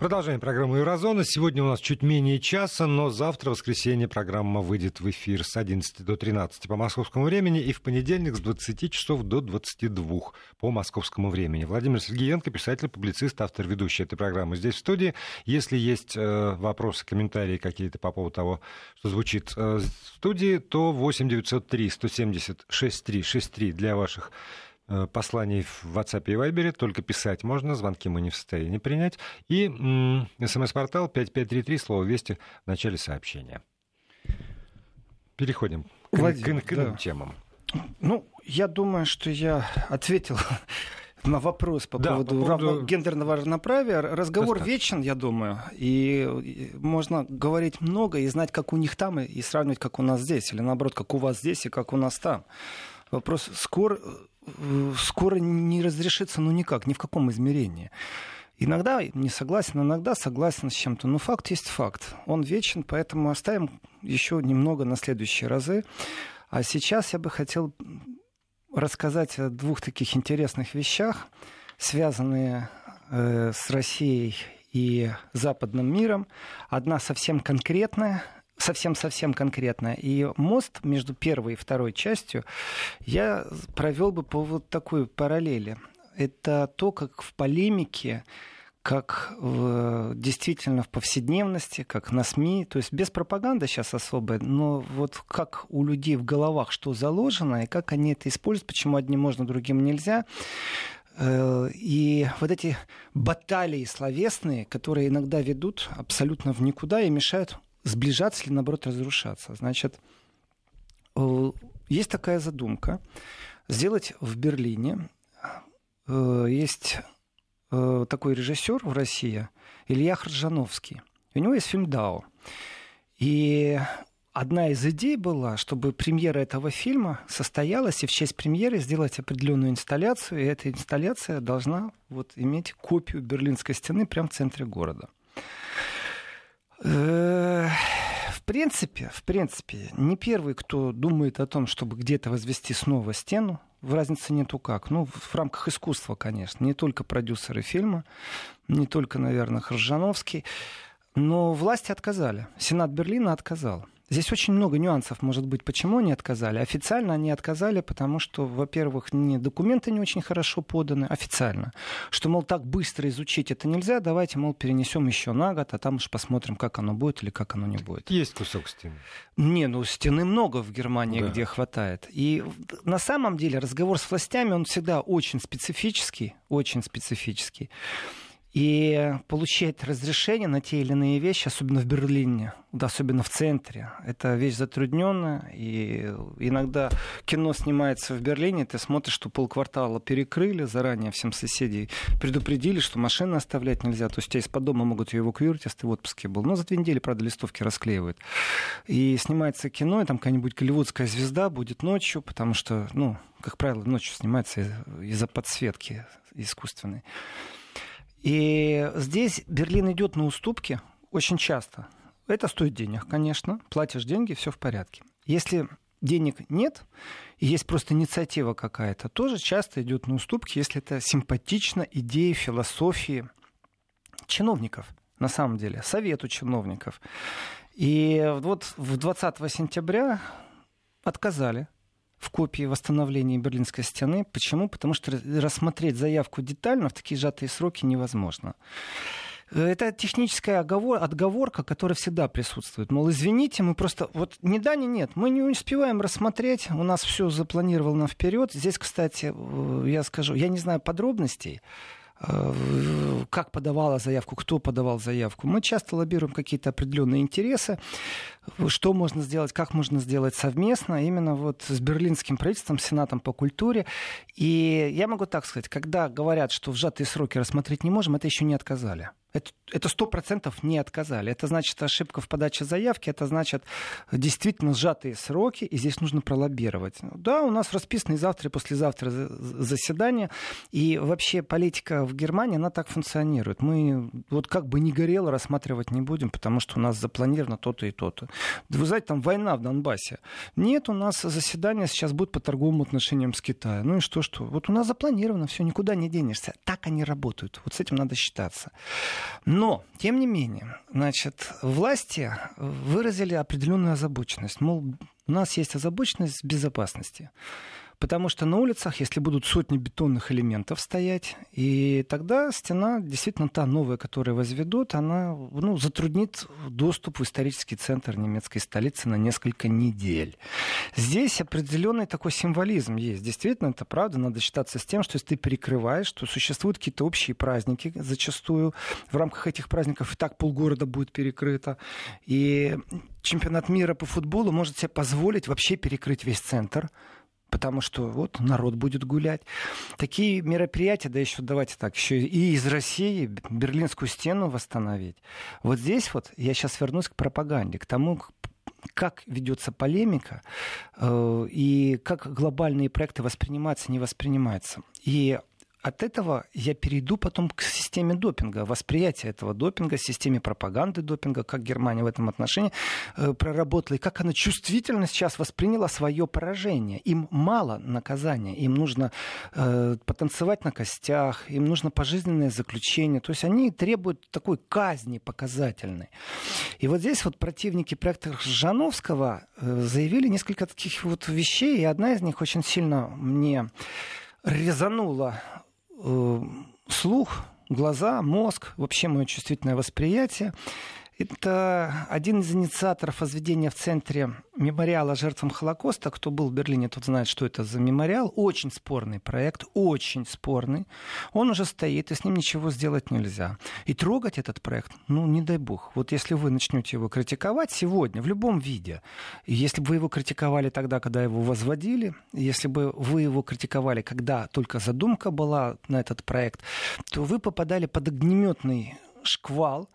Продолжаем программу Еврозона. Сегодня у нас чуть менее часа, но завтра, в воскресенье, программа выйдет в эфир с 11 до 13 по московскому времени и в понедельник с 20 часов до 22 по московскому времени. Владимир Сергеенко, писатель, публицист, автор, ведущий этой программы здесь в студии. Если есть э, вопросы, комментарии какие-то по поводу того, что звучит э, в студии, то 8 903 170 6363 для ваших посланий в WhatsApp и Viber, только писать можно, звонки мы не в состоянии принять. И смс-портал 5533, слово «Вести» в начале сообщения. Переходим к, Владимир, к, к да. темам. Ну, я думаю, что я ответил на вопрос по да, поводу, по поводу... гендерного равноправия. Разговор Достаточно. вечен, я думаю. И можно говорить много и знать, как у них там, и сравнивать, как у нас здесь. Или наоборот, как у вас здесь и как у нас там. Вопрос скоро скоро не разрешится, ну никак, ни в каком измерении. Иногда не согласен, иногда согласен с чем-то. Но факт есть факт. Он вечен, поэтому оставим еще немного на следующие разы. А сейчас я бы хотел рассказать о двух таких интересных вещах, связанные э, с Россией и западным миром. Одна совсем конкретная, совсем-совсем конкретно. И мост между первой и второй частью я провел бы по вот такой параллели. Это то, как в полемике как в, действительно в повседневности, как на СМИ, то есть без пропаганды сейчас особой, но вот как у людей в головах что заложено, и как они это используют, почему одним можно, другим нельзя. Э, и вот эти баталии словесные, которые иногда ведут абсолютно в никуда и мешают сближаться или, наоборот, разрушаться. Значит, э, есть такая задумка сделать в Берлине. Э, есть э, такой режиссер в России, Илья Хржановский. У него есть фильм «Дао». И одна из идей была, чтобы премьера этого фильма состоялась, и в честь премьеры сделать определенную инсталляцию, и эта инсталляция должна вот, иметь копию Берлинской стены прямо в центре города. Э, в принципе, в принципе, не первый, кто думает о том, чтобы где-то возвести снова стену, в разнице нету как. Ну, в рамках искусства, конечно. Не только продюсеры фильма, не только, наверное, Хржановский. Но власти отказали. Сенат Берлина отказал. Здесь очень много нюансов, может быть, почему они отказали. Официально они отказали, потому что, во-первых, не документы не очень хорошо поданы, официально. Что, мол, так быстро изучить это нельзя, давайте, мол, перенесем еще на год, а там уж посмотрим, как оно будет или как оно не будет. Есть кусок стены. Не, ну стены много в Германии, да. где хватает. И на самом деле разговор с властями, он всегда очень специфический, очень специфический. И получать разрешение на те или иные вещи, особенно в Берлине, да, особенно в центре, это вещь затрудненная. И иногда кино снимается в Берлине, ты смотришь, что полквартала перекрыли заранее, всем соседей предупредили, что машины оставлять нельзя. То есть тебя из-под дома могут ее эвакуировать, если ты в отпуске был. Но за две недели, правда, листовки расклеивают. И снимается кино, и там какая-нибудь голливудская звезда будет ночью, потому что, ну, как правило, ночью снимается из-за подсветки искусственной. И здесь Берлин идет на уступки очень часто. Это стоит денег, конечно. Платишь деньги, все в порядке. Если денег нет, и есть просто инициатива какая-то, тоже часто идет на уступки, если это симпатично идеи, философии чиновников, на самом деле, совету чиновников. И вот в 20 сентября отказали в копии восстановления Берлинской стены. Почему? Потому что рассмотреть заявку детально в такие сжатые сроки невозможно. Это техническая оговор, отговорка, которая всегда присутствует. Мол, извините, мы просто... Вот ни да, ни нет. Мы не успеваем рассмотреть. У нас все запланировано вперед. Здесь, кстати, э, я скажу, я не знаю подробностей, Э, как подавала заявку, кто подавал заявку. Мы часто лоббируем какие-то определенные интересы, что можно сделать, как можно сделать совместно, именно вот с берлинским правительством, Сенатом по культуре. И я могу так сказать, когда говорят, что в сжатые сроки рассмотреть не можем, это еще не отказали. Это сто процентов не отказали. Это значит ошибка в подаче заявки, это значит действительно сжатые сроки, и здесь нужно пролоббировать. Да, у нас расписаны завтра и послезавтра заседания, и вообще политика в Германии, она так функционирует. Мы вот как бы не горело рассматривать не будем, потому что у нас запланировано то-то и то-то. Вы знаете, там война в Донбассе. Нет, у нас заседание сейчас будет по торговым отношениям с Китаем. Ну и что, что? Вот у нас запланировано, все, никуда не денешься. Так они работают. Вот с этим надо считаться. Но, тем не менее, значит, власти выразили определенную озабоченность. Мол, у нас есть озабоченность безопасности. Потому что на улицах, если будут сотни бетонных элементов стоять, и тогда стена, действительно та новая, которую возведут, она ну, затруднит доступ в исторический центр немецкой столицы на несколько недель. Здесь определенный такой символизм есть. Действительно, это правда. Надо считаться с тем, что если ты перекрываешь, что существуют какие-то общие праздники зачастую. В рамках этих праздников и так полгорода будет перекрыто. И чемпионат мира по футболу может себе позволить вообще перекрыть весь центр потому что вот народ будет гулять. Такие мероприятия, да еще давайте так, еще и из России Берлинскую стену восстановить. Вот здесь вот я сейчас вернусь к пропаганде, к тому, как ведется полемика э, и как глобальные проекты воспринимаются, не воспринимаются. И от этого я перейду потом к системе допинга, восприятие этого допинга, системе пропаганды допинга, как Германия в этом отношении э, проработала, и как она чувствительно сейчас восприняла свое поражение. Им мало наказания, им нужно э, потанцевать на костях, им нужно пожизненное заключение. То есть они требуют такой казни показательной. И вот здесь вот противники проекта Жановского э, заявили несколько таких вот вещей, и одна из них очень сильно мне резанула слух, глаза, мозг, вообще мое чувствительное восприятие. Это один из инициаторов возведения в центре мемориала жертвам Холокоста. Кто был в Берлине, тот знает, что это за мемориал. Очень спорный проект, очень спорный. Он уже стоит, и с ним ничего сделать нельзя. И трогать этот проект, ну, не дай бог. Вот если вы начнете его критиковать сегодня, в любом виде, если бы вы его критиковали тогда, когда его возводили, если бы вы его критиковали, когда только задумка была на этот проект, то вы попадали под огнеметный шквал,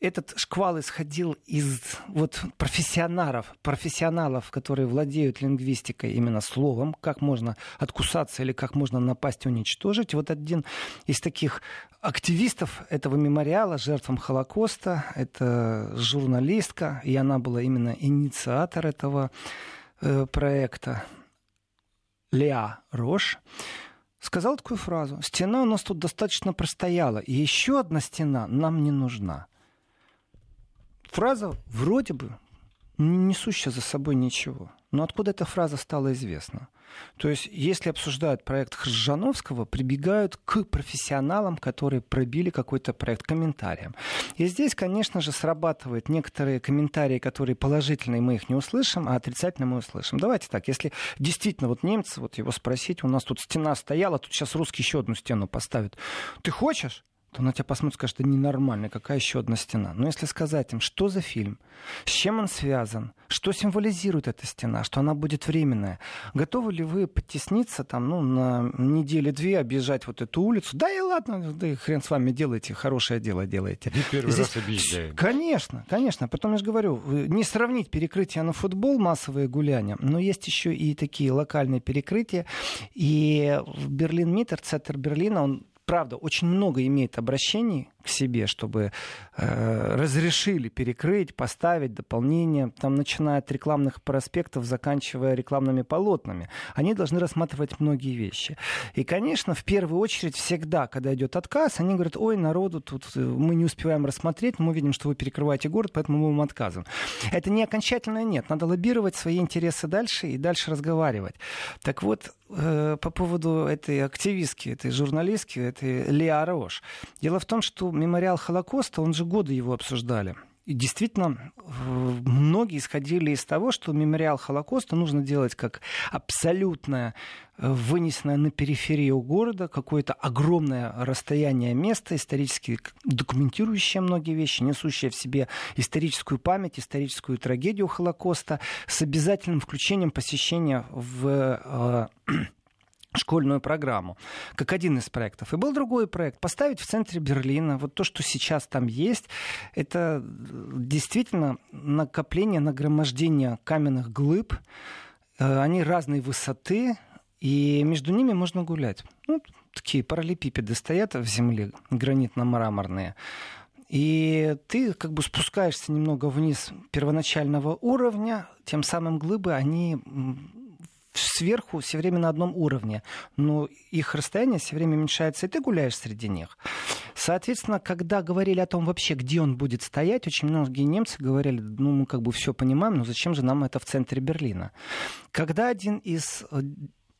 этот шквал исходил из вот профессионалов, профессионалов, которые владеют лингвистикой именно словом, как можно откусаться или как можно напасть уничтожить. Вот один из таких активистов этого мемориала жертвам Холокоста, это журналистка, и она была именно инициатор этого э, проекта, Леа Рош, сказал такую фразу. Стена у нас тут достаточно простояла, и еще одна стена нам не нужна фраза вроде бы не несущая за собой ничего. Но откуда эта фраза стала известна? То есть, если обсуждают проект Хржановского, прибегают к профессионалам, которые пробили какой-то проект, комментариям. И здесь, конечно же, срабатывают некоторые комментарии, которые положительные, мы их не услышим, а отрицательные мы услышим. Давайте так, если действительно вот немцы, вот его спросить, у нас тут стена стояла, тут сейчас русские еще одну стену поставят. Ты хочешь? То на тебя посмотрит, скажет, это ненормально, какая еще одна стена. Но если сказать им, что за фильм, с чем он связан, что символизирует эта стена, что она будет временная, готовы ли вы потесниться там, ну, на недели-две, объезжать вот эту улицу? Да и ладно, да и хрен с вами делаете, хорошее дело делаете. И первый Здесь... раз объезжаем. Конечно, конечно. Потом я же говорю, не сравнить перекрытие на футбол, массовые гуляния, но есть еще и такие локальные перекрытия. И Берлин-Миттер, центр Берлина, он правда, очень много имеет обращений к себе, чтобы э, разрешили перекрыть, поставить дополнение, там, начиная от рекламных проспектов, заканчивая рекламными полотнами. Они должны рассматривать многие вещи. И, конечно, в первую очередь всегда, когда идет отказ, они говорят, ой, народу тут э, мы не успеваем рассмотреть, мы видим, что вы перекрываете город, поэтому мы вам отказываем. Это не окончательно нет. Надо лоббировать свои интересы дальше и дальше разговаривать. Так вот, э, по поводу этой активистки, этой журналистки, этой Леа Рош. Дело в том, что мемориал Холокоста, он же годы его обсуждали. И действительно, многие исходили из того, что мемориал Холокоста нужно делать как абсолютное э, вынесенное на периферию города, какое-то огромное расстояние места, исторически документирующее многие вещи, несущее в себе историческую память, историческую трагедию Холокоста, с обязательным включением посещения в э, школьную программу, как один из проектов. И был другой проект, поставить в центре Берлина. Вот то, что сейчас там есть, это действительно накопление, нагромождение каменных глыб. Э, они разной высоты, и между ними можно гулять. Ну, такие параллелепипеды стоят в земле, гранитно-мраморные. И ты как бы спускаешься немного вниз первоначального уровня, тем самым глыбы, они сверху все время на одном уровне, но их расстояние все время уменьшается, и ты гуляешь среди них. Соответственно, когда говорили о том вообще, где он будет стоять, очень многие немцы говорили, ну, мы как бы все понимаем, но зачем же нам это в центре Берлина? Когда один из э,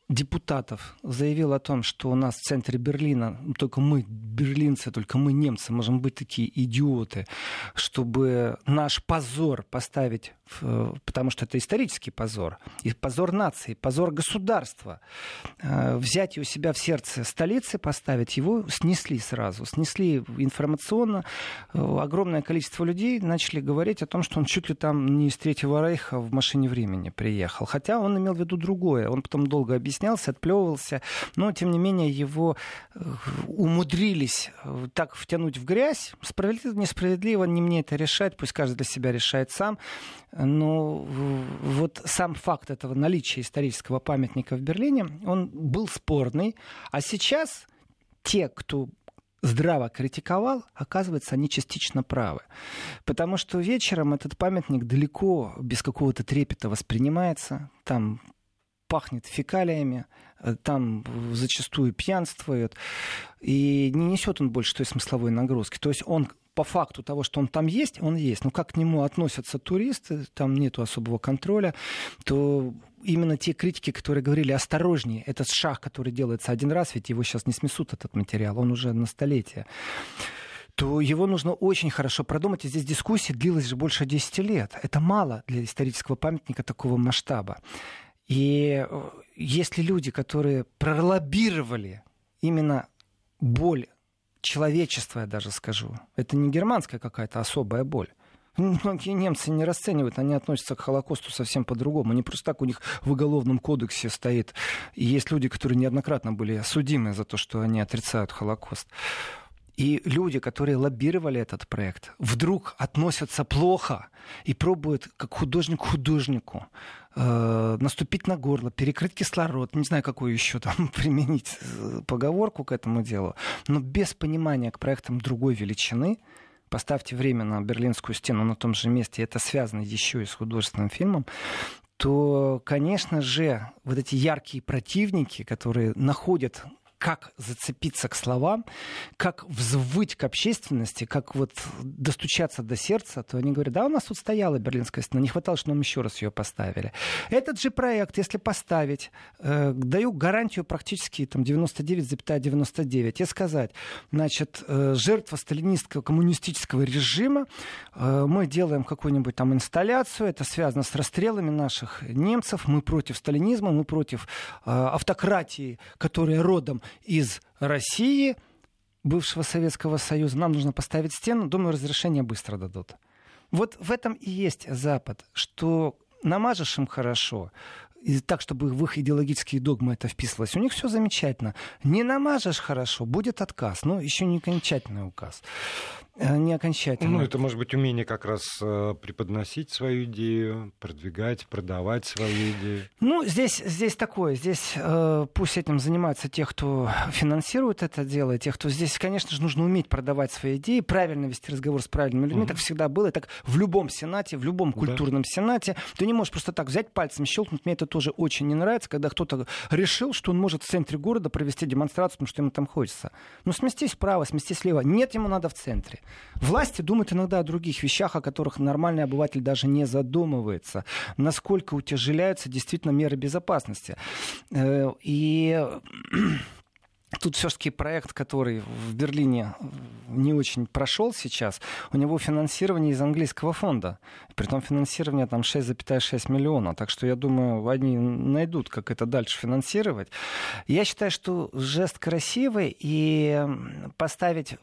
депутатов заявил о том, что у нас в центре Берлина только мы, берлинцы, только мы, немцы, можем быть такие идиоты, чтобы наш позор поставить, в, потому что это исторический позор, и позор нации, позор государства, э, взять у себя в сердце столицы, поставить его, снесли сразу, снесли информационно. Э, огромное количество людей начали говорить о том, что он чуть ли там не из Третьего Рейха в машине времени приехал. Хотя он имел в виду другое. Он потом долго объяснял, объяснялся, отплевывался, но, тем не менее, его э, умудрились э, так втянуть в грязь. Справедливо, несправедливо, не мне это решать, пусть каждый для себя решает сам. Но вот сам факт этого наличия исторического памятника в Берлине, он был спорный. А сейчас те, кто здраво критиковал, оказывается, они частично правы. Потому что вечером этот памятник далеко без какого-то трепета воспринимается. Там пахнет фекалиями, э, там зачастую пьянствует, и не несет он больше той смысловой нагрузки. То есть он по факту того, что он там есть, он есть. Но как к нему относятся туристы, там нету особого контроля, то именно те критики, которые говорили осторожнее, этот шаг, который делается один раз, ведь его сейчас не смесут, этот материал, он уже на столетие то его нужно очень хорошо продумать. И здесь дискуссия длилась же больше 10 лет. Это мало для исторического памятника такого масштаба. И э, если люди, которые пролоббировали именно боль человечества, я даже скажу, это не германская какая-то особая боль. Многие немцы не расценивают, они относятся к Холокосту совсем по-другому. Не просто так у них в уголовном кодексе стоит. И есть люди, которые неоднократно были судимы за то, что они отрицают Холокост. И люди, которые лоббировали этот проект, вдруг относятся плохо и пробуют, как художник художнику, э, наступить на горло, перекрыть кислород, не знаю, какую еще там применить э, поговорку к этому делу, но без понимания к проектам другой величины, поставьте время на Берлинскую стену на том же месте, это связано еще и с художественным фильмом, то, конечно же, вот эти яркие противники, которые находят как зацепиться к словам, как взвыть к общественности, как вот достучаться до сердца, то они говорят, да, у нас тут стояла Берлинская стена, не хватало, что нам еще раз ее поставили. Этот же проект, если поставить, э, даю гарантию практически там 99,99 ,99, и сказать, значит, э, жертва сталинистского коммунистического режима, э, мы делаем какую-нибудь там инсталляцию, это связано с расстрелами наших немцев, мы против сталинизма, мы против э, автократии, которая родом из России, бывшего Советского Союза, нам нужно поставить стену, думаю, разрешение быстро дадут. Вот в этом и есть Запад, что намажешь им хорошо, и так, чтобы в их идеологические догмы это вписывалось. У них все замечательно. Не намажешь хорошо, будет отказ. Но еще не окончательный указ. Э, не окончательно. Ну, это может быть умение как раз э, преподносить свою идею, продвигать, продавать свою идею. Ну, здесь, здесь такое. Здесь э, пусть этим занимаются те, кто финансирует это дело, и те, кто здесь, конечно же, нужно уметь продавать свои идеи, правильно вести разговор с правильными людьми. Угу. Так всегда было. И так в любом сенате, в любом культурном да. сенате. Ты не можешь просто так взять пальцем, щелкнуть. Мне это тоже очень не нравится, когда кто-то решил, что он может в центре города провести демонстрацию, потому что ему там хочется. Ну, сместись вправо, сместись влево. Нет, ему надо в центре. Власти думают иногда о других вещах, о которых нормальный обыватель даже не задумывается. Насколько утяжеляются действительно меры безопасности. Э, и Тут все-таки проект, который в Берлине не очень прошел сейчас, у него финансирование из английского фонда. Притом финансирование там 6,6 миллиона. Так что я думаю, они найдут, как это дальше финансировать. Я считаю, что жест красивый и поставить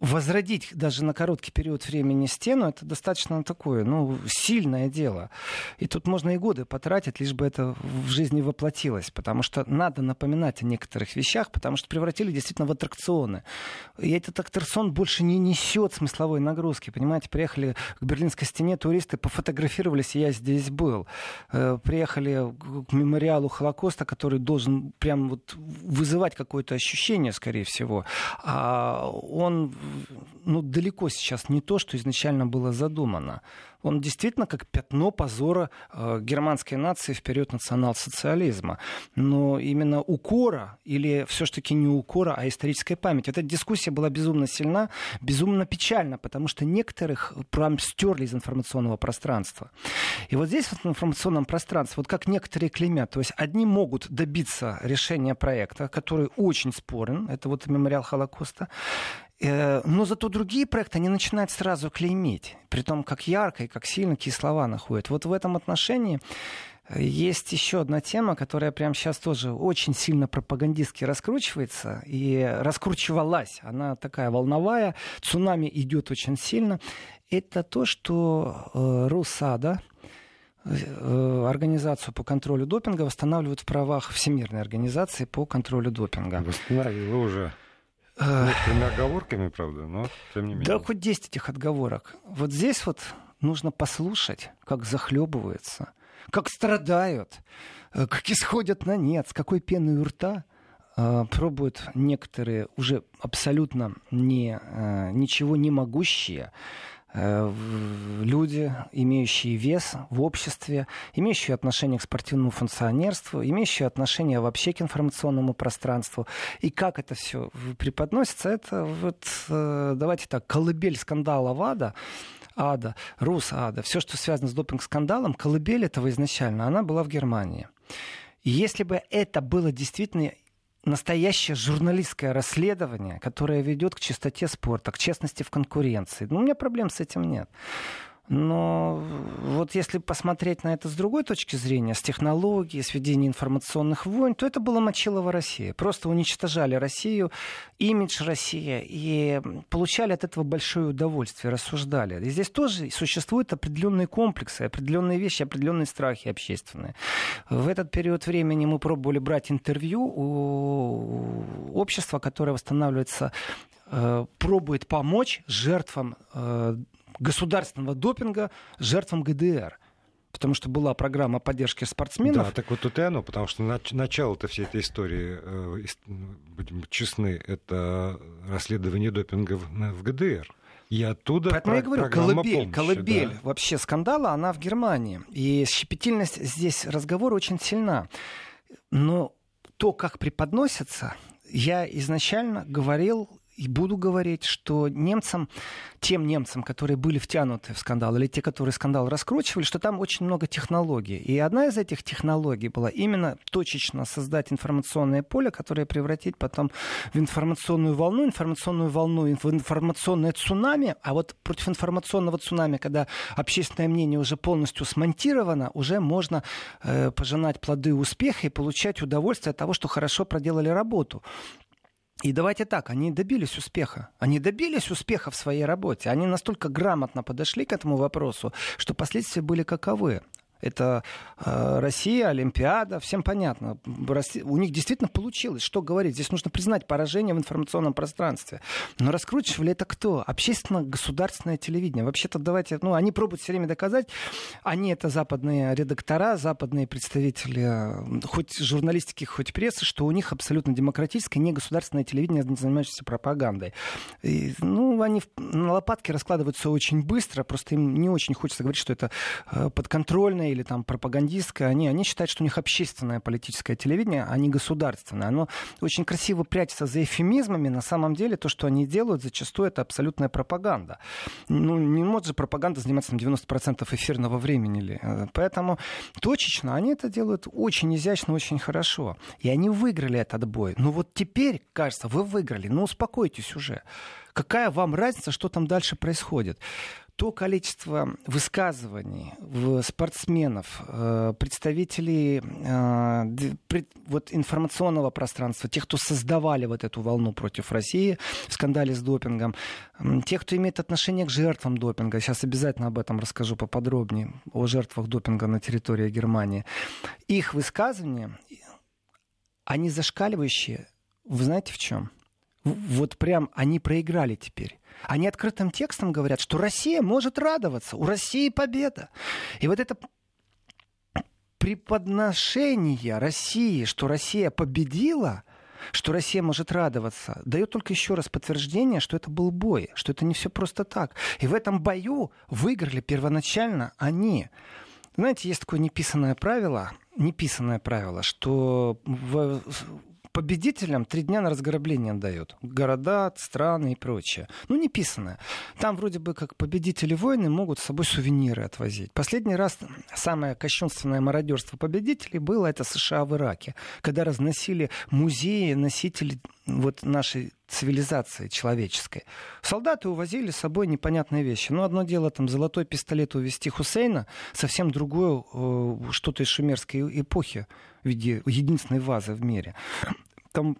возродить даже на короткий период времени стену, это достаточно такое, ну, сильное дело. И тут можно и годы потратить, лишь бы это в жизни воплотилось, потому что надо напоминать о некоторых вещах, потому что превратили действительно в аттракционы. И этот аттракцион больше не несет смысловой нагрузки, понимаете, приехали к Берлинской стене туристы, пофотографировались, и я здесь был. Э, приехали к мемориалу Холокоста, который должен прям вот вызывать какое-то ощущение, скорее всего. А он ну, далеко сейчас не то, что изначально было задумано он действительно как пятно позора э, германской нации в период национал-социализма. Но именно укора или все-таки не укора, а историческая память. Эта дискуссия была безумно сильна, безумно печальна, потому что некоторых прям стерли из информационного пространства. И вот здесь в информационном пространстве, вот как некоторые клеймят, то есть одни могут добиться решения проекта, который очень спорен, это вот мемориал Холокоста, но зато другие проекты, они начинают сразу клеймить. При том, как ярко и как сильно какие слова находят. Вот в этом отношении э, есть еще одна тема, которая прямо сейчас тоже очень сильно пропагандистски раскручивается и раскручивалась. Она такая волновая, цунами идет очень сильно. Это то, что э, РУСАДА, э, организацию по контролю допинга восстанавливают в правах Всемирной организации по контролю допинга. Восстановила уже. Некоторыми оговорками, правда, но тем не менее. Да хоть 10 этих отговорок. Вот здесь вот нужно послушать, как захлебываются, как страдают, э, как исходят на нет, с какой пеной у рта э, пробуют некоторые уже абсолютно не, э, ничего не могущие люди, имеющие вес в обществе, имеющие отношение к спортивному функционерству, имеющие отношение вообще к информационному пространству. И как это все преподносится, это вот, э, давайте так, колыбель скандала ВАДА, ада, рус ада, все, что связано с допинг-скандалом, колыбель этого изначально, она была в Германии. Если бы это было действительно настоящее журналистское расследование, которое ведет к чистоте спорта, к честности в конкуренции. Ну, у меня проблем с этим нет. Но вот если посмотреть на это с другой точки зрения, с технологией, с ведением информационных войн, то это было Мочилова Россия. Просто уничтожали Россию, имидж России, и получали от этого большое удовольствие, рассуждали. И здесь тоже существуют определенные комплексы, определенные вещи, определенные страхи общественные. В этот период времени мы пробовали брать интервью у общества, которое восстанавливается э, пробует помочь жертвам э, государственного допинга жертвам ГДР. Потому что была программа поддержки спортсменов. Да, так вот тут и оно, потому что начало-то всей этой истории, э, будем честны, это расследование допинга в ГДР. И оттуда Поэтому я говорю, колыбель, помощи, колыбель да. вообще скандала, она в Германии. И щепетильность здесь разговора очень сильна. Но то, как преподносится, я изначально говорил и буду говорить, что немцам, тем немцам, которые были втянуты в скандал, или те, которые скандал раскручивали, что там очень много технологий. И одна из этих технологий была именно точечно создать информационное поле, которое превратить потом в информационную волну, информационную волну, в информационное цунами. А вот против информационного цунами, когда общественное мнение уже полностью смонтировано, уже можно э, пожинать плоды успеха и получать удовольствие от того, что хорошо проделали работу. И давайте так, они добились успеха. Они добились успеха в своей работе. Они настолько грамотно подошли к этому вопросу, что последствия были каковы. Это э, Россия, Олимпиада, всем понятно. У них действительно получилось. Что говорить? Здесь нужно признать поражение в информационном пространстве. Но раскручивали это кто? Общественно-государственное телевидение. Вообще-то давайте, ну, они пробуют все время доказать, они это западные редактора, западные представители, хоть журналистики, хоть прессы, что у них абсолютно демократическое, не государственное телевидение, занимающееся пропагандой. И, ну, они на лопатке раскладываются очень быстро, просто им не очень хочется говорить, что это э, подконтрольное или там пропагандистское, они, они считают, что у них общественное политическое телевидение, а не государственное. Оно очень красиво прячется за эфемизмами. На самом деле то, что они делают, зачастую это абсолютная пропаганда. Ну, не может же пропаганда заниматься на 90% эфирного времени. Ли. Поэтому точечно они это делают очень изящно, очень хорошо. И они выиграли этот бой. Ну вот теперь, кажется, вы выиграли. Ну успокойтесь уже. Какая вам разница, что там дальше происходит? То количество высказываний спортсменов, э, представителей э, вот информационного пространства, тех, кто создавали вот эту волну против России в скандале с допингом, тех, кто имеет отношение к жертвам допинга, сейчас обязательно об этом расскажу поподробнее, о жертвах допинга на территории Германии, их высказывания, они зашкаливающие, вы знаете в чем? Вот прям они проиграли теперь. Они открытым текстом говорят, что Россия может радоваться, у России победа. И вот это преподношение России, что Россия победила, что Россия может радоваться, дает только еще раз подтверждение, что это был бой, что это не все просто так. И в этом бою выиграли первоначально они. Знаете, есть такое неписанное правило, неписанное правило, что в победителям три дня на разграбление дают. Города, страны и прочее. Ну, не писанное. Там вроде бы как победители войны могут с собой сувениры отвозить. Последний раз самое кощунственное мародерство победителей было это США в Ираке, когда разносили музеи носителей вот нашей цивилизации человеческой. Солдаты увозили с собой непонятные вещи. Ну, одно дело там золотой пистолет увезти Хусейна, совсем другое э, что-то из шумерской эпохи в виде единственной вазы в мире. Там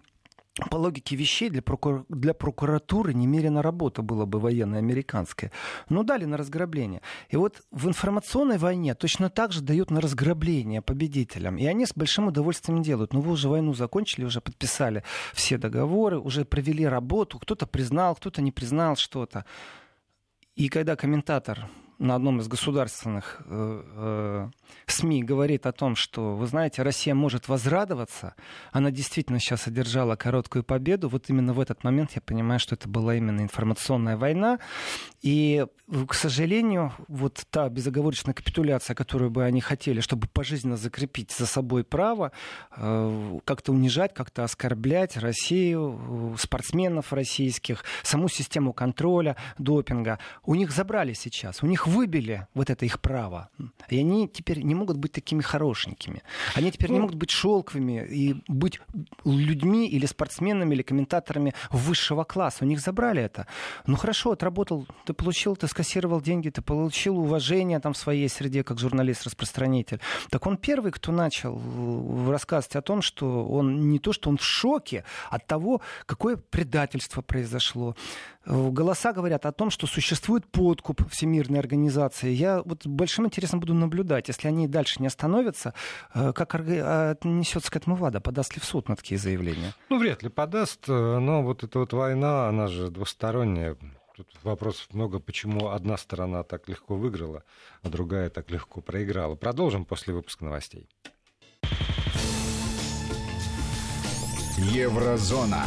по логике вещей для, прокур... для прокуратуры немерено работа была бы военная американская. Но дали на разграбление. И вот в информационной войне точно так же дают на разграбление победителям. И они с большим удовольствием делают. Ну вы уже войну закончили, уже подписали все договоры, уже провели работу. Кто-то признал, кто-то не признал что-то. И когда комментатор на одном из государственных э, э, СМИ говорит о том, что, вы знаете, Россия может возрадоваться, она действительно сейчас одержала короткую победу, вот именно в этот момент я понимаю, что это была именно информационная война, и, к сожалению, вот та безоговорочная капитуляция, которую бы они хотели, чтобы пожизненно закрепить за собой право, э, как-то унижать, как-то оскорблять Россию, спортсменов российских, саму систему контроля, допинга, у них забрали сейчас, у них выбили вот это их право. И они теперь не могут быть такими хорошенькими. Они теперь не ну. могут быть шелковыми и быть людьми или спортсменами, или комментаторами высшего класса. У них забрали это. Ну хорошо, отработал, ты получил, ты скассировал деньги, ты получил уважение там в своей среде как журналист-распространитель. Так он первый, кто начал рассказывать о том, что он не то, что он в шоке от того, какое предательство произошло. Голоса говорят о том, что существует подкуп Всемирной организации. Я вот большим интересом буду наблюдать, если они дальше не остановятся, э, как отнесется к этому ВАДА, подаст ли в суд на такие заявления? Ну, вряд ли подаст, э, но вот эта вот война, она же двусторонняя. Тут вопросов много, почему одна сторона так легко выиграла, а другая так легко проиграла. Продолжим после выпуска новостей. Еврозона.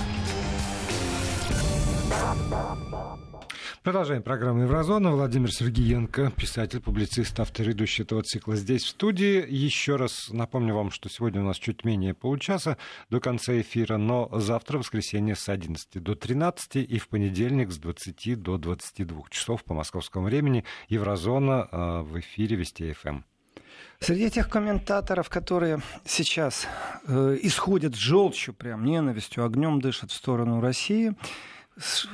Продолжаем программу «Еврозона». Владимир Сергеенко, писатель, публицист, автор ведущий этого цикла здесь, в студии. Еще раз напомню вам, что сегодня у нас чуть менее получаса до конца эфира, но завтра, воскресенье, с 11 до 13 и в понедельник с 20 до 22 часов по московскому времени «Еврозона» э, в эфире Вести ФМ. Среди тех комментаторов, которые сейчас э, исходят желчью, прям ненавистью, огнем дышат в сторону России,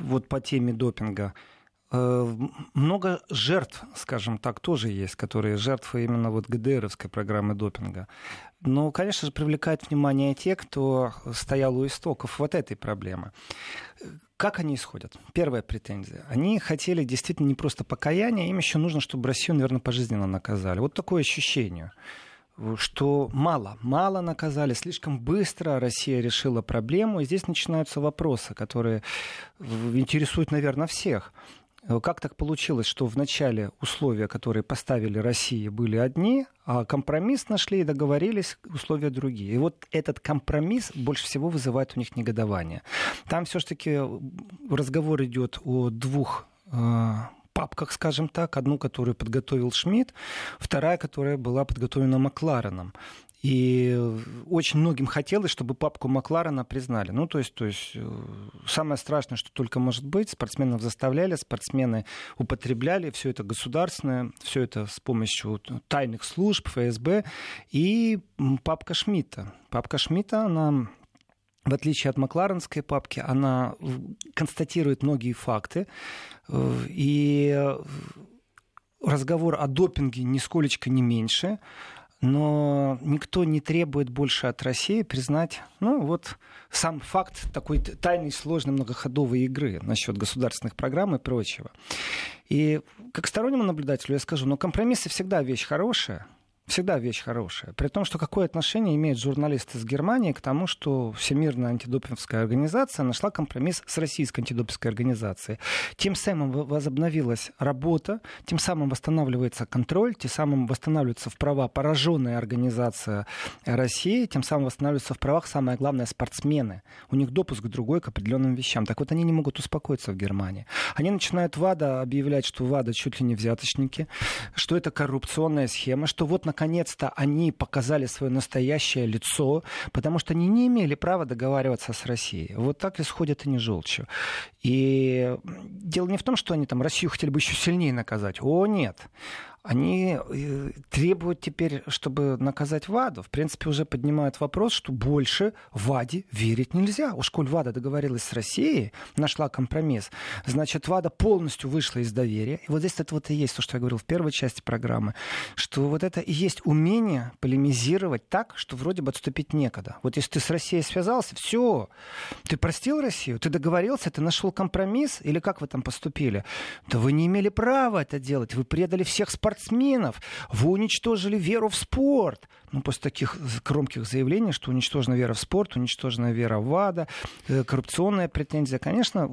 вот по теме допинга, э, много жертв, скажем так, тоже есть, которые жертвы именно вот ГДРовской программы допинга. Но, конечно же, привлекает внимание те, кто стоял у истоков вот этой проблемы. Как они исходят? Первая претензия. Они хотели действительно не просто покаяния, им еще нужно, чтобы Россию, наверное, пожизненно наказали. Вот такое ощущение что мало, мало наказали, слишком быстро Россия решила проблему. И здесь начинаются вопросы, которые интересуют, наверное, всех. Как так получилось, что в начале условия, которые поставили России, были одни, а компромисс нашли и договорились, условия другие. И вот этот компромисс больше всего вызывает у них негодование. Там все-таки разговор идет о двух а, папках, скажем так. Одну, которую подготовил Шмидт, вторая, которая была подготовлена Маклареном. И очень многим хотелось, чтобы папку Макларена признали. Ну, то есть, то есть э, самое страшное, что только может быть, спортсменов заставляли, спортсмены употребляли, все это государственное, все это с помощью тайных служб, ФСБ. И папка Шмидта. Папка Шмидта, она в отличие от Макларенской папки, она констатирует многие факты. Э, и разговор о допинге нисколечко не меньше. Но никто не требует больше от России признать, ну вот сам факт такой тайной, сложной, многоходовой игры насчет государственных программ и прочего. И как стороннему наблюдателю я скажу, но компромиссы всегда вещь хорошая. Всегда вещь хорошая. При том, что какое отношение имеют журналисты из Германии к тому, что Всемирная антидопинговская организация нашла компромисс с Российской антидопинговской организацией. Тем самым возобновилась работа, тем самым восстанавливается контроль, тем самым восстанавливается в права пораженная организация России, тем самым восстанавливаются в правах, самое главное, спортсмены. У них допуск другой к определенным вещам. Так вот, они не могут успокоиться в Германии. Они начинают ВАДА объявлять, что ВАДА чуть ли не взяточники, что это коррупционная схема, что вот на наконец-то они показали свое настоящее лицо, потому что они не имели права договариваться с Россией. Вот так исходят они желчью. И дело не в том, что они там Россию хотели бы еще сильнее наказать. О, нет они э, требуют теперь, чтобы наказать ВАДу. В принципе, уже поднимают вопрос, что больше ВАДе верить нельзя. Уж коль ВАДа договорилась с Россией, нашла компромисс, значит, ВАДа полностью вышла из доверия. И вот здесь это вот и есть то, что я говорил в первой части программы, что вот это и есть умение полемизировать так, что вроде бы отступить некогда. Вот если ты с Россией связался, все, ты простил Россию, ты договорился, ты нашел компромисс, или как вы там поступили? Да вы не имели права это делать, вы предали всех спортсменов, спортсменов. Вы уничтожили веру в спорт ну, после таких громких заявлений, что уничтожена вера в спорт, уничтожена вера в ВАДА, э, коррупционная претензия, конечно,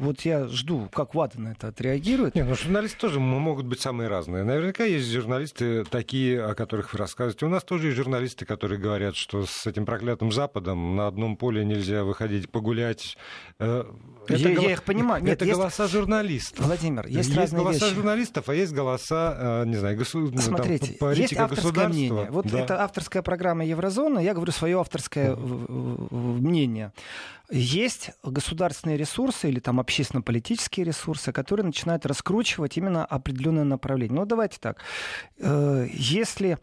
вот я жду, как ВАДА на это отреагирует. Не, ну журналисты тоже могут быть самые разные. Наверняка есть журналисты такие, о которых вы рассказываете. У нас тоже есть журналисты, которые говорят, что с этим проклятым Западом на одном поле нельзя выходить погулять. Э, это я, гол... я их понимаю. Нет, это есть... голоса журналистов. Владимир, есть, есть разные голоса вещи. журналистов, а есть голоса, э, не знаю, госу... Смотрите, там, есть авторское мнение. Вот да. это авторская программа Еврозона, я говорю свое авторское мнение. Есть государственные ресурсы или там общественно-политические ресурсы, которые начинают раскручивать именно определенное направление. Ну, давайте так. Э, если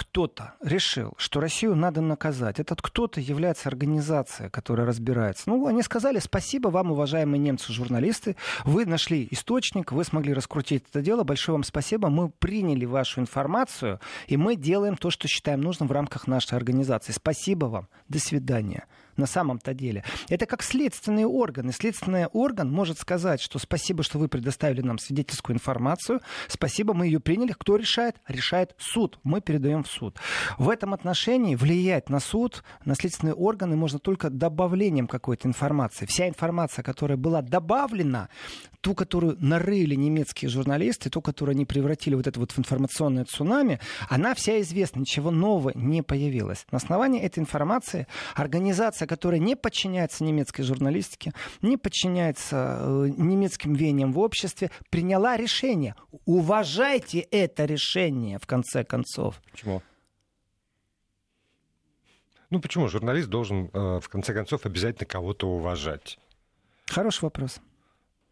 кто-то решил, что Россию надо наказать. Этот кто-то является организация, которая разбирается. Ну, они сказали, спасибо вам, уважаемые немцы-журналисты, вы нашли источник, вы смогли раскрутить это дело, большое вам спасибо, мы приняли вашу информацию, и мы делаем то, что считаем нужным в рамках нашей организации. Спасибо вам, до свидания на самом-то деле. Это как следственные органы. Следственный орган может сказать, что спасибо, что вы предоставили нам свидетельскую информацию, спасибо, мы ее приняли. Кто решает? Решает суд. Мы передаем в суд. В этом отношении влиять на суд, на следственные органы можно только добавлением какой-то информации. Вся информация, которая была добавлена, ту, которую нарыли немецкие журналисты, ту, которую они превратили вот это вот в информационное цунами, она вся известна, ничего нового не появилось. На основании этой информации организация, которая не подчиняется немецкой журналистике, не подчиняется э, немецким веяниям в обществе, приняла решение. Уважайте это решение, в конце концов. Почему? Ну почему журналист должен, э, в конце концов, обязательно кого-то уважать? Хороший вопрос.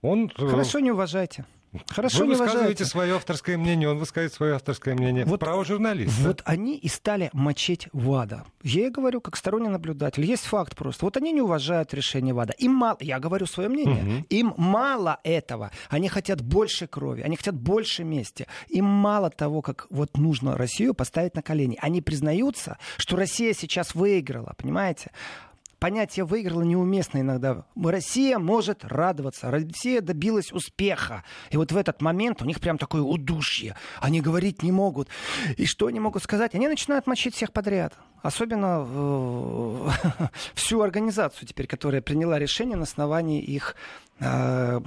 Он... Э, Хорошо, не уважайте. Хорошо, Вы высказываете свое авторское мнение, он высказывает свое авторское мнение. Вот, Право журналиста. Вот они и стали мочить ВАДА. Я и говорю, как сторонний наблюдатель. Есть факт просто. Вот они не уважают решение ВАДА. Им мало, я говорю свое мнение, угу. им мало этого. Они хотят больше крови, они хотят больше мести. Им мало того, как вот нужно Россию поставить на колени. Они признаются, что Россия сейчас выиграла, понимаете? Понятие выиграла неуместно иногда. Россия может радоваться. Россия добилась успеха. И вот в этот момент у них прям такое удушье. Они говорить не могут. И что они могут сказать? Они начинают мочить всех подряд. Особенно э, всю организацию теперь, которая приняла решение на основании их э,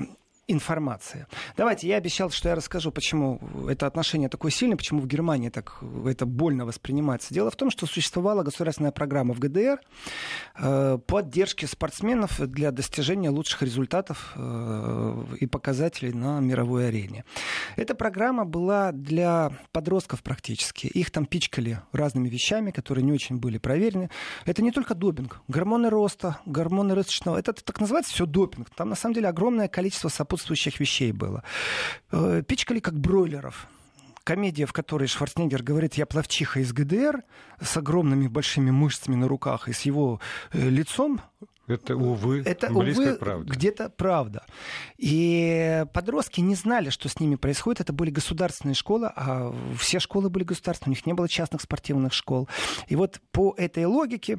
информация. Давайте, я обещал, что я расскажу, почему это отношение такое сильное, почему в Германии так это больно воспринимается. Дело в том, что существовала государственная программа в ГДР э, поддержки спортсменов для достижения лучших результатов э, и показателей на мировой арене. Эта программа была для подростков практически. Их там пичкали разными вещами, которые не очень были проверены. Это не только допинг. Гормоны роста, гормоны расточного. Это так называется все допинг. Там на самом деле огромное количество сопутствующих сопутствующих вещей было. Э, пичкали как бройлеров комедия, в которой Шварценеггер говорит, я плавчиха из ГДР с огромными большими мышцами на руках и с его э, лицом. Это, увы, это, увы, где-то правда. И подростки не знали, что с ними происходит. Это были государственные школы, а все школы были государственные, у них не было частных спортивных школ. И вот по этой логике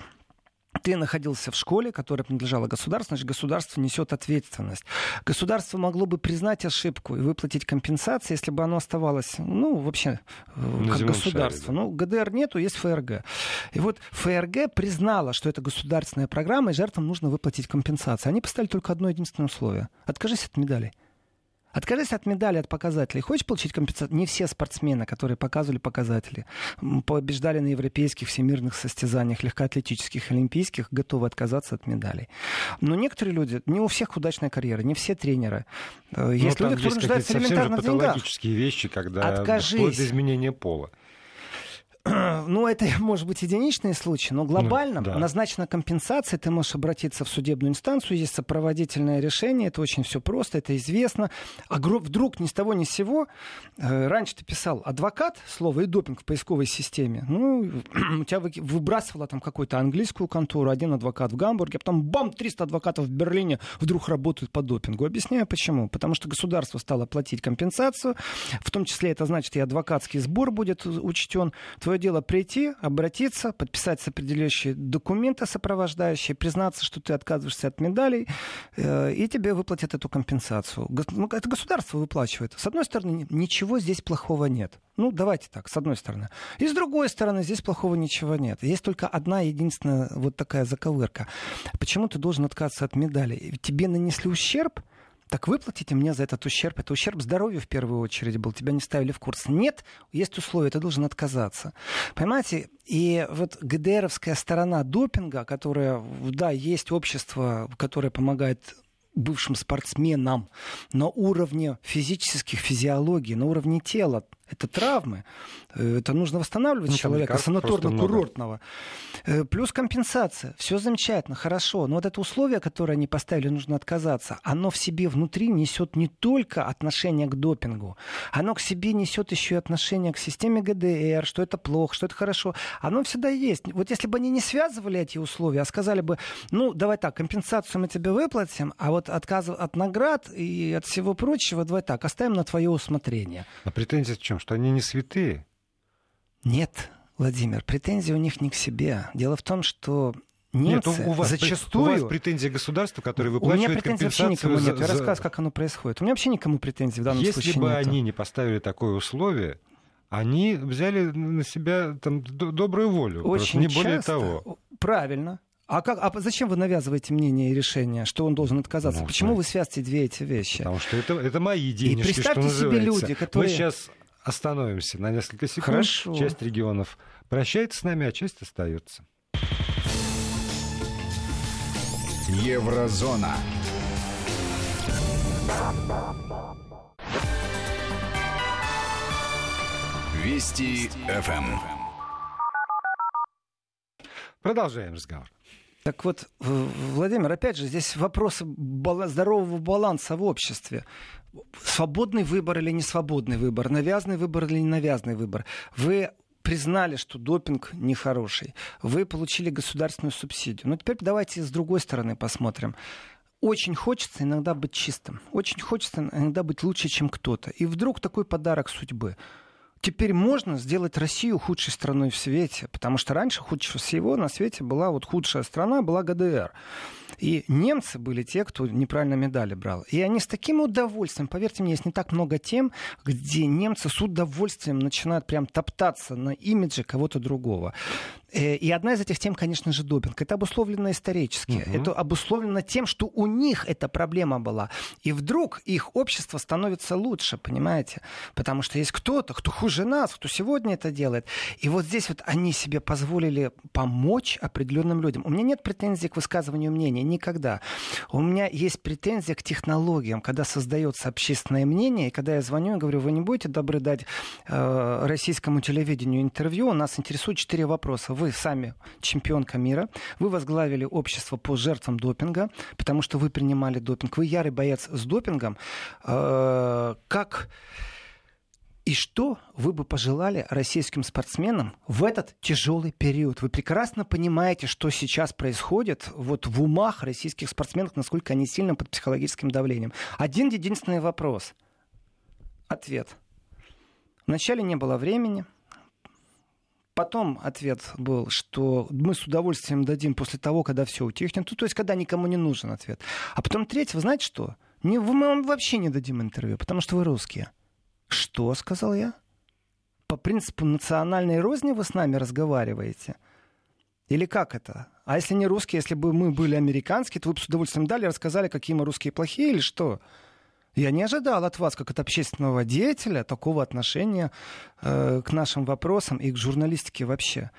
ты находился в школе, которая принадлежала государству, значит, государство несет ответственность. Государство могло бы признать ошибку и выплатить компенсации, если бы оно оставалось, ну, вообще, э, На как государство. Шаре, да. Ну, ГДР нету, есть ФРГ. И вот ФРГ признала, что это государственная программа, и жертвам нужно выплатить компенсации. Они поставили только одно единственное условие. Откажись от медалей. Откажись от медали, от показателей. Хочешь получить компенсацию? Не все спортсмены, которые показывали показатели, побеждали на европейских всемирных состязаниях, легкоатлетических, олимпийских, готовы отказаться от медалей. Но некоторые люди, не у всех удачная карьера, не все тренеры. Э, есть ну, люди, которые нуждаются в элементарных деньгах. патологические вещи, когда Откажись. вплоть до изменения пола. ну, это может быть единичные случаи, но глобально ну, да. назначена компенсация, ты можешь обратиться в судебную инстанцию, есть сопроводительное решение, это очень все просто, это известно. А вдруг ни с того ни с сего, э, раньше ты писал адвокат, слово и допинг в поисковой системе, ну, у тебя выбрасывала там какую-то английскую контору, один адвокат в Гамбурге, а потом бам, 300 адвокатов в Берлине вдруг работают по допингу. Объясняю почему. Потому что государство стало платить компенсацию, в том числе это значит и адвокатский сбор будет учтен, твой Твое дело прийти, обратиться, подписать определяющие документы сопровождающие, признаться, что ты отказываешься от медалей, э, и тебе выплатят эту компенсацию. Ну, это государство выплачивает. С одной стороны, ничего здесь плохого нет. Ну, давайте так, с одной стороны. И с другой стороны, здесь плохого ничего нет. Есть только одна единственная вот такая заковырка. Почему ты должен отказаться от медали? Тебе нанесли ущерб, так выплатите мне за этот ущерб. Это ущерб здоровью в первую очередь был. Тебя не ставили в курс. Нет, есть условия, ты должен отказаться. Понимаете? И вот ГДРовская сторона допинга, которая, да, есть общество, которое помогает бывшим спортсменам на уровне физических физиологий, на уровне тела, это травмы. Э, это нужно восстанавливать ну, человека санаторно-курортного. Э, плюс компенсация. Все замечательно, хорошо. Но вот это условие, которое они поставили, нужно отказаться. Оно в себе внутри несет не только отношение к допингу. Оно к себе несет еще и отношение к системе ГДР, что это плохо, что это хорошо. Оно всегда есть. Вот если бы они не связывали эти условия, а сказали бы, ну, давай так, компенсацию мы тебе выплатим, а вот отказ от наград и от всего прочего, давай так, оставим на твое усмотрение. А претензия в чем? Что они не святые? Нет, Владимир, претензии у них не к себе. Дело в том, что Немцы Нет, у вас, зачастую... У вас претензии государства, которые выплачивают У меня претензий вообще никому нет. Я рассказываю, как оно происходит. У меня вообще никому претензий в данном Если случае Если бы нету. они не поставили такое условие, они взяли на себя там, добрую волю. Очень не часто, более того. Правильно. А, как, а зачем вы навязываете мнение и решение, что он должен отказаться? Ну, Почему вы связываете две эти вещи? Потому что это, это мои денежки, И представьте что себе люди, которые... Мы сейчас остановимся на несколько секунд. Хорошо. Часть регионов прощается с нами, а часть остается. Еврозона. Вести ФМ. Продолжаем разговор. Так вот, Владимир, опять же, здесь вопрос здорового баланса в обществе. Свободный выбор или не свободный выбор, навязанный выбор или не навязанный выбор. Вы признали, что допинг нехороший. Вы получили государственную субсидию. Но теперь давайте с другой стороны посмотрим. Очень хочется иногда быть чистым. Очень хочется иногда быть лучше, чем кто-то. И вдруг такой подарок судьбы теперь можно сделать Россию худшей страной в свете, потому что раньше худшего всего на свете была вот худшая страна, была ГДР. И немцы были те, кто неправильно медали брал. И они с таким удовольствием, поверьте мне, есть не так много тем, где немцы с удовольствием начинают прям топтаться на имидже кого-то другого. Э, и одна из этих тем, конечно же, допинг. Это обусловлено исторически. Угу. Это обусловлено тем, что у них эта проблема была. И вдруг их общество становится лучше, понимаете? Потому что есть кто-то, кто хуже нас, кто сегодня это делает. И вот здесь вот они себе позволили помочь определенным людям. У меня нет претензий к высказыванию мнения, никогда. У меня есть претензия к технологиям, когда создается общественное мнение, и когда я звоню и говорю, вы не будете добры дать э, российскому телевидению интервью, нас интересует четыре вопроса вы сами чемпионка мира, вы возглавили общество по жертвам допинга, потому что вы принимали допинг, вы ярый боец с допингом. Э, как и что вы бы пожелали российским спортсменам в этот тяжелый период? Вы прекрасно понимаете, что сейчас происходит вот в умах российских спортсменов, насколько они сильно под психологическим давлением. Один единственный вопрос. Ответ. Вначале не было времени, Потом ответ был, что мы с удовольствием дадим после того, когда все утихнет. Ну, то есть, когда никому не нужен ответ. А потом третий, вы знаете что? Не, мы вам вообще не дадим интервью, потому что вы русские. Что, сказал я? По принципу национальной розни вы с нами разговариваете? Или как это? А если не русские, если бы мы были американские, то вы бы с удовольствием дали, рассказали, какие мы русские плохие или что? Я не ожидал от вас, как от общественного деятеля, такого отношения э, к нашим вопросам и к журналистике вообще.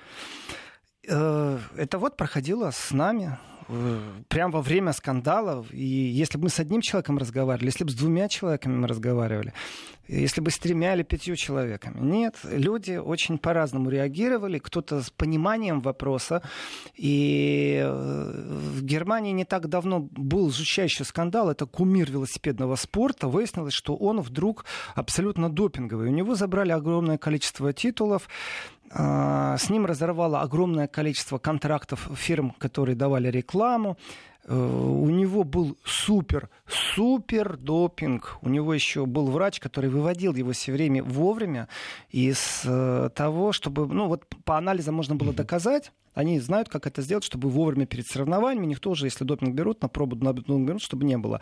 Э, это вот проходило с нами. Э, прямо во время скандалов. И если бы мы с одним человеком разговаривали, если бы с двумя человеками мы разговаривали, если бы с тремя или пятью человеками. Нет, люди очень по-разному реагировали, кто-то с пониманием вопроса. И э, в Германии не так давно был жутчайший скандал, это кумир велосипедного спорта. Выяснилось, что он вдруг абсолютно допинговый. У него забрали огромное количество титулов. А, с ним разорвало огромное количество контрактов фирм, которые давали рекламу. Э, у него был супер, супер допинг. У него еще был врач, который выводил его все время вовремя из э, того, чтобы, ну вот по анализам можно было доказать, они знают, как это сделать, чтобы вовремя перед соревнованиями, никто уже, если допинг берут, на пробу на допинг берут, чтобы не было.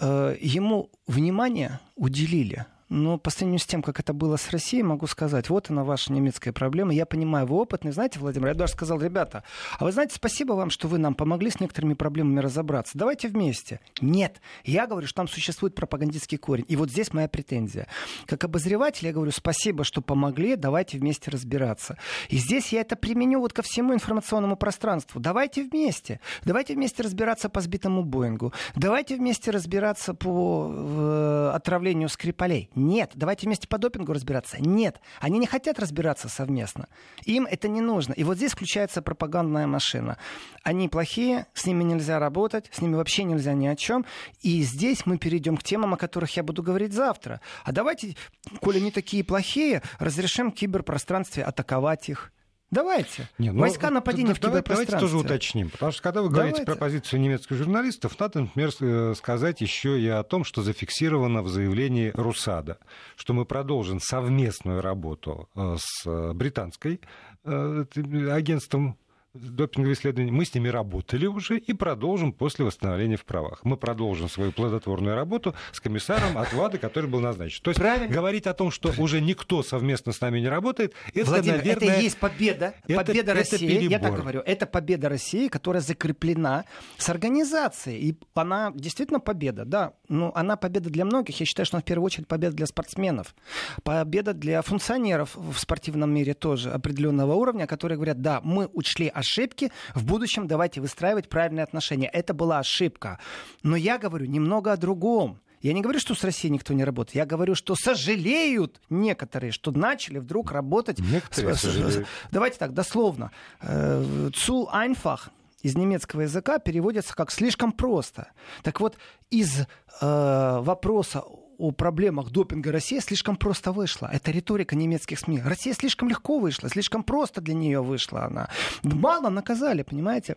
Э, ему внимание уделили. Но по сравнению с тем, как это было с Россией, могу сказать, вот она ваша немецкая проблема. Я понимаю, вы опытный. Знаете, Владимир, я даже сказал, ребята, а вы знаете, спасибо вам, что вы нам помогли с некоторыми проблемами разобраться. Давайте вместе. Нет. Я говорю, что там существует пропагандистский корень. И вот здесь моя претензия. Как обозреватель я говорю, спасибо, что помогли, давайте вместе разбираться. И здесь я это применю вот ко всему информационному пространству. Давайте вместе. Давайте вместе разбираться по сбитому Боингу. Давайте вместе разбираться по э, отравлению Скрипалей нет. Давайте вместе по допингу разбираться. Нет. Они не хотят разбираться совместно. Им это не нужно. И вот здесь включается пропагандная машина. Они плохие, с ними нельзя работать, с ними вообще нельзя ни о чем. И здесь мы перейдем к темам, о которых я буду говорить завтра. А давайте, коли они такие плохие, разрешим киберпространстве атаковать их Давайте. Не, ну, Войска нападения в киберпространстве. Давайте тоже уточним. Потому что когда вы давайте. говорите про позицию немецких журналистов, надо, например, э, сказать еще и о том, что зафиксировано в заявлении Русада, что мы продолжим совместную работу э, с э, британской агентством допинговые исследования. Мы с ними работали уже и продолжим после восстановления в правах. Мы продолжим свою плодотворную работу с комиссаром от ВАДА, который был назначен. То есть Правильно. говорить о том, что уже никто совместно с нами не работает, это, Владимир, наверное... это и есть победа. Это, победа России. Это я так говорю. Это победа России, которая закреплена с организацией. И она действительно победа, да. Но она победа для многих. Я считаю, что она в первую очередь победа для спортсменов. Победа для функционеров в спортивном мире тоже определенного уровня, которые говорят, да, мы учли ошибки, в будущем давайте выстраивать правильные отношения. Это была ошибка. Но я говорю немного о другом. Я не говорю, что с Россией никто не работает. Я говорю, что сожалеют некоторые, что начали вдруг работать. Некоторые с, Давайте так, дословно. Цу э, einfach из немецкого языка переводится как слишком просто. Так вот, из э, вопроса о проблемах допинга Россия слишком просто вышла. Это риторика немецких СМИ. Россия слишком легко вышла, слишком просто для нее вышла она. Мало наказали, понимаете?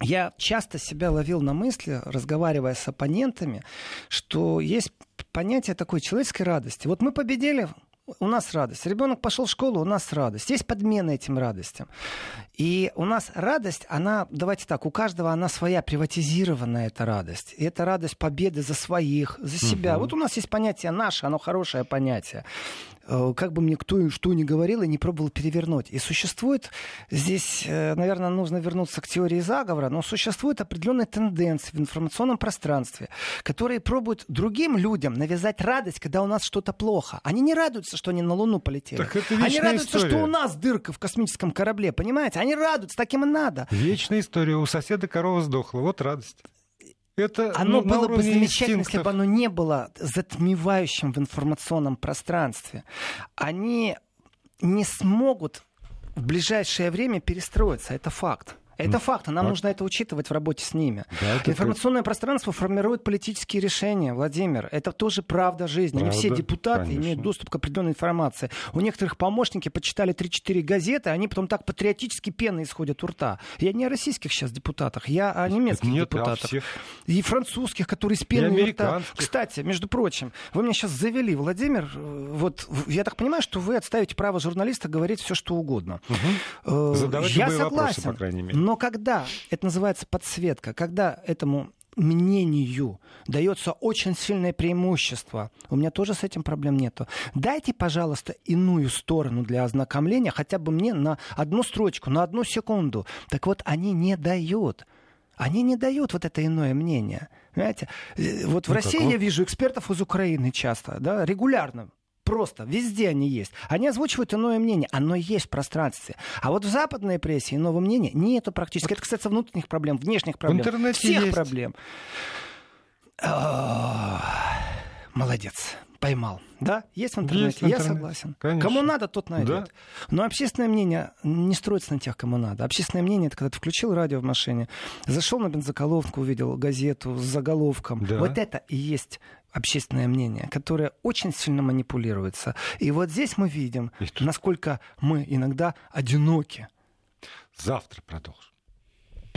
Я часто себя ловил на мысли, разговаривая с оппонентами, что есть понятие такой человеческой радости. Вот мы победили, у нас радость. Ребенок пошел в школу, у нас радость. Есть подмена этим радостям. И у нас радость, она, давайте так, у каждого она своя приватизированная эта радость. И это радость победы за своих, за себя. Угу. Вот у нас есть понятие наше, оно хорошее понятие. Э, как бы мне кто и что ни говорил, и не пробовал перевернуть. И существует здесь, э, наверное, нужно вернуться к теории заговора, но существует определенная тенденция в информационном пространстве, которые пробуют другим людям навязать радость, когда у нас что-то плохо. Они не радуются, что они на Луну полетели. Так это они радуются, история. что у нас дырка в космическом корабле, понимаете? Они радуются, таким и надо. Вечная история. У соседа корова сдохла. Вот радость. Это, оно ну, было бы замечательно, инстинктов. если бы оно не было затмевающим в информационном пространстве. Они не смогут в ближайшее время перестроиться. Это факт. Это факт, нам нужно это учитывать в работе с ними. Да, это Информационное пространство формирует политические решения, Владимир. Это тоже правда жизни. Правда, Не все депутаты конечно. имеют доступ к определенной информации. У некоторых помощники почитали 3-4 газеты, они потом так патриотически пены исходят у рта. Я не о российских сейчас депутатах, я о немецких Нет, а депутатах. всех. И французских, которые с пеной у рта. Кстати, между прочим, вы меня сейчас завели, Владимир. э, Вот я так понимаю, что вы отставите право журналиста говорить все, что угодно. Э, Задавать я любые вопросы, согласен. по крайней мере. Но когда, это называется подсветка, когда этому мнению дается очень сильное преимущество. У меня тоже с этим проблем нету. Дайте, пожалуйста, иную сторону для ознакомления, хотя бы мне на одну строчку, на одну секунду. Так вот, они не дают. Они не дают вот это иное мнение. Понимаете? Э, Вот в Ну, как России вот. я вижу экспертов из Украины часто, да, регулярно. Просто везде они есть. Они озвучивают иное мнение. Оно есть в пространстве. А вот в западной прессе иного мнения нету практически. Это касается внутренних проблем, внешних проблем. интернете всех есть. проблем. А, Молодец. Поймал. Да, есть в интернете. Есть в Я согласен. Конечно. Кому надо, тот найдет. Да. Но общественное мнение не строится на тех, кому надо. Общественное мнение это когда ты включил радио в машине, зашел на бензоколонку, увидел газету с заголовком. Да. Вот это и есть общественное мнение, которое очень сильно манипулируется. И вот здесь мы видим, насколько мы иногда одиноки. Завтра продолжим.